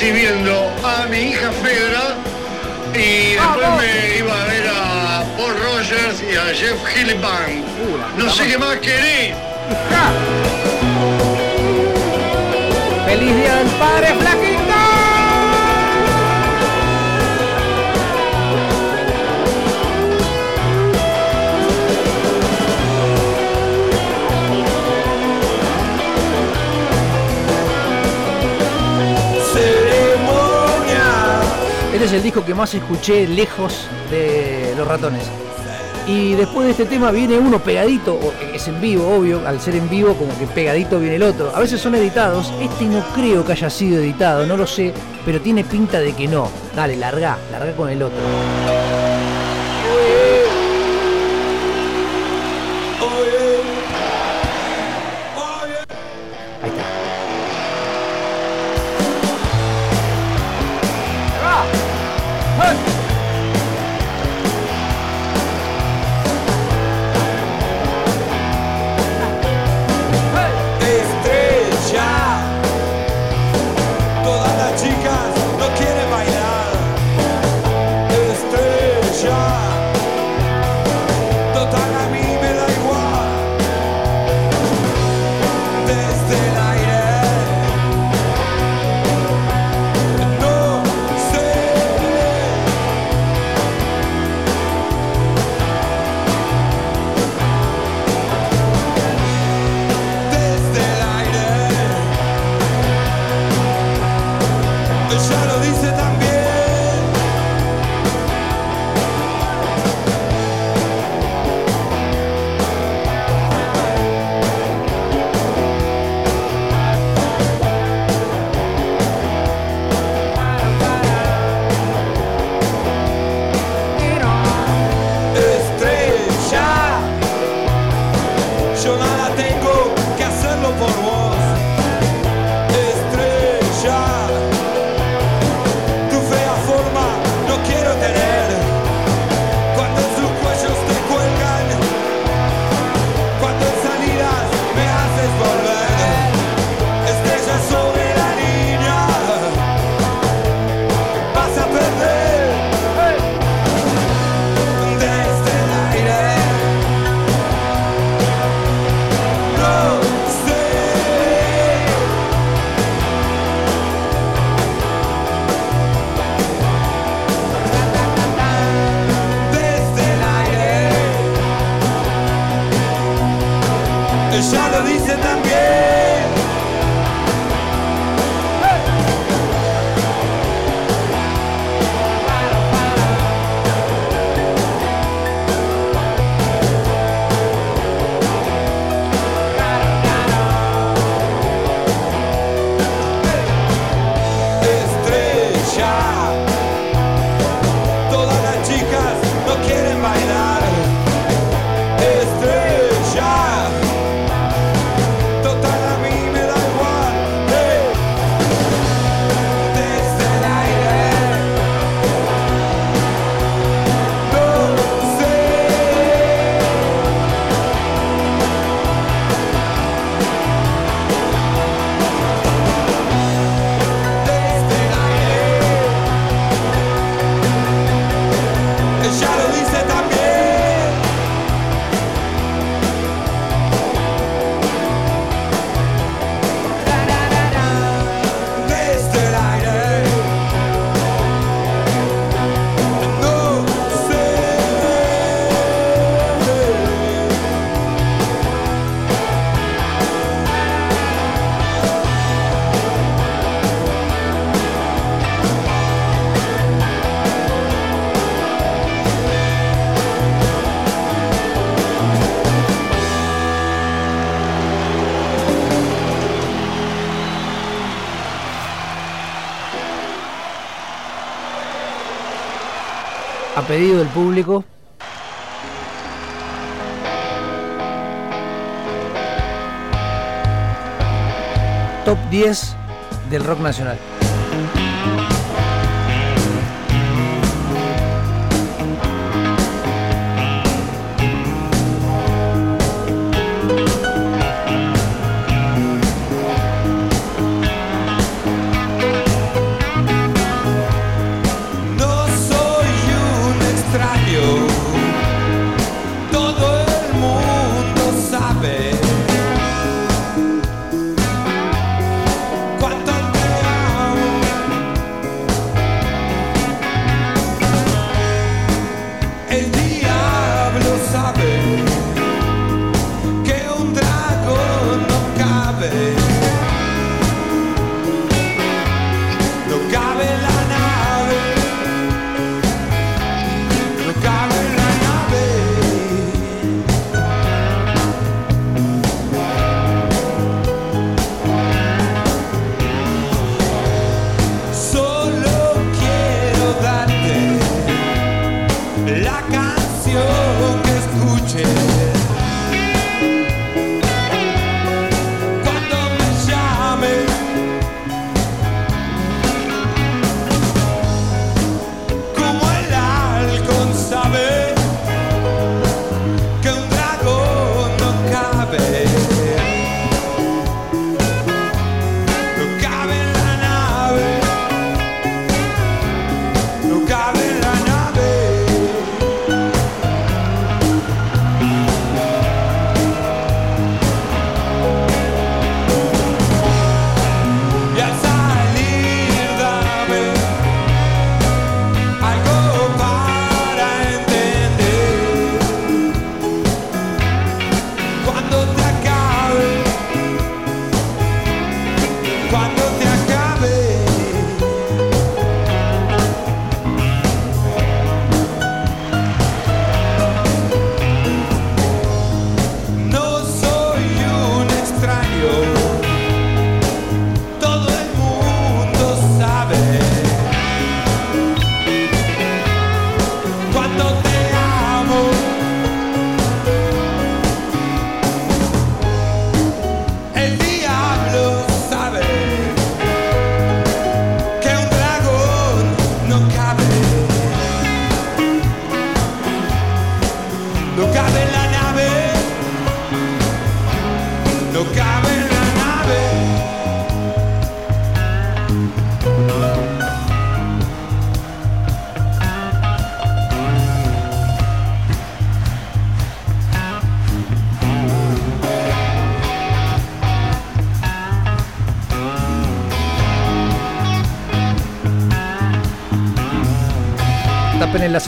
Recibiendo a mi hija Fedra y después me iba a ver a Paul Rogers y a Jeff Band. No sé qué más querés. ¡Feliz Día del Padre, Flaquito! Es el disco que más escuché lejos de los ratones. Y después de este tema viene uno pegadito, es en vivo, obvio, al ser en vivo como que pegadito viene el otro. A veces son editados, este no creo que haya sido editado, no lo sé, pero tiene pinta de que no. Dale, larga, larga con el otro. pedido del público. Top 10 del rock nacional.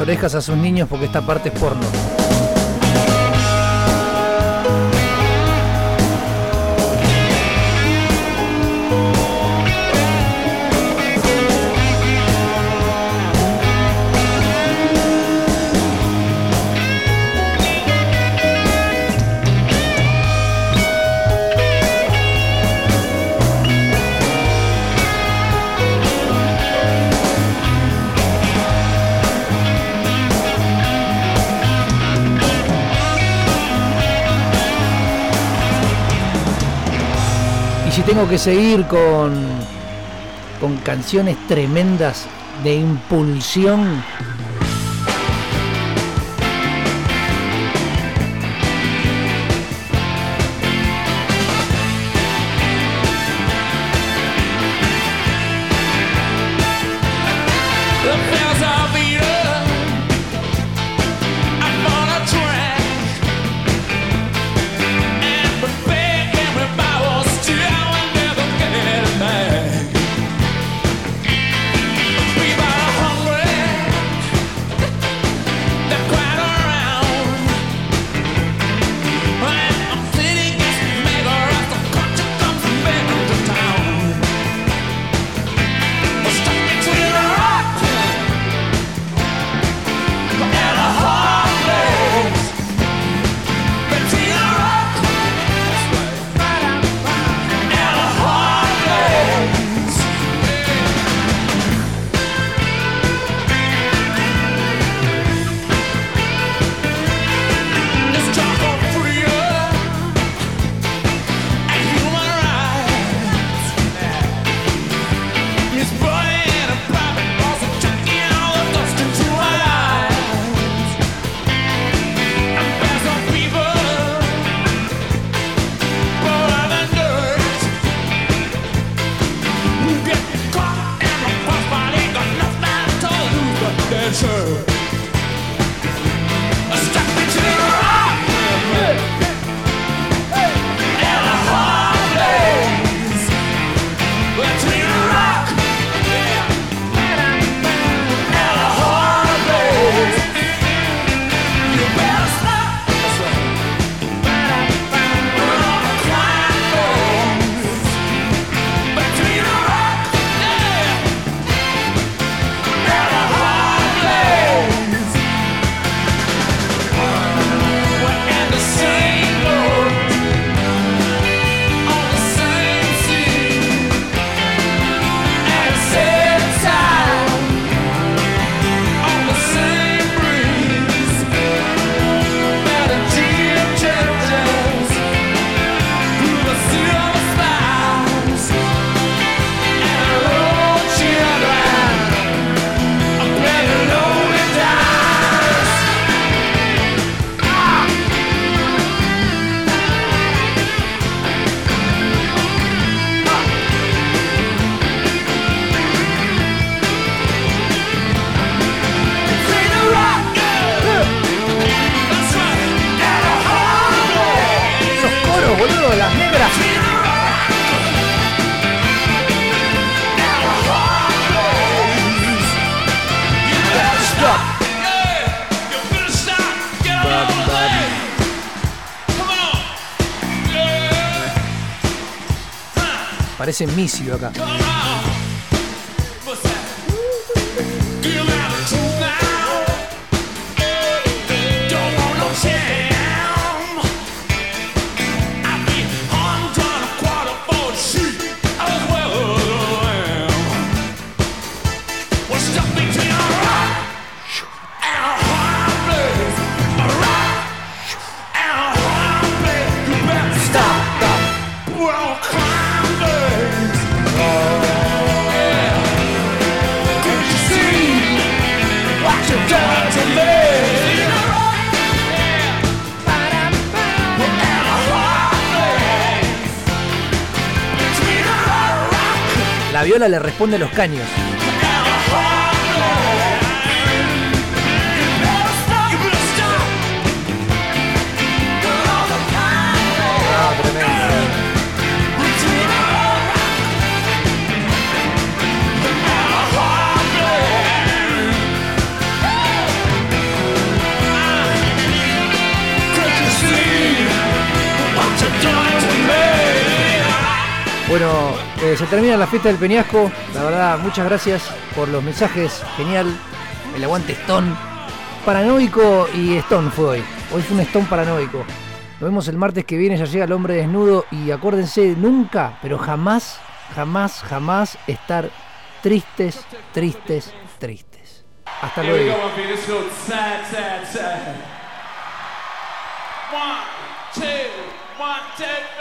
orejas a sus niños porque esta parte es porno. tengo que seguir con, con canciones tremendas de impulsión Parece misio acá. Le responde a los caños. Bueno, eh, se termina la fiesta del Peñasco. La verdad, muchas gracias por los mensajes. Genial. El aguante Stone. Paranoico y Stone fue hoy. Hoy fue un Stone paranoico. Nos vemos el martes que viene. Ya llega el hombre desnudo. Y acuérdense, nunca, pero jamás, jamás, jamás estar tristes, tristes, tristes. Hasta luego. One, two, one, two.